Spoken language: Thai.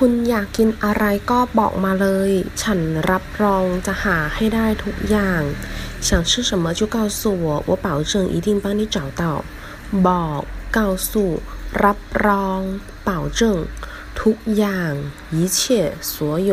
คุณอยากกินอะไรก็บอกมาเลย ฉันรับรองจะหาให้ได้ทุกอย่าง想吃什么就告诉我我保证一定帮你找到บอก告诉รับรอง保证ทุกอย่าง一切所有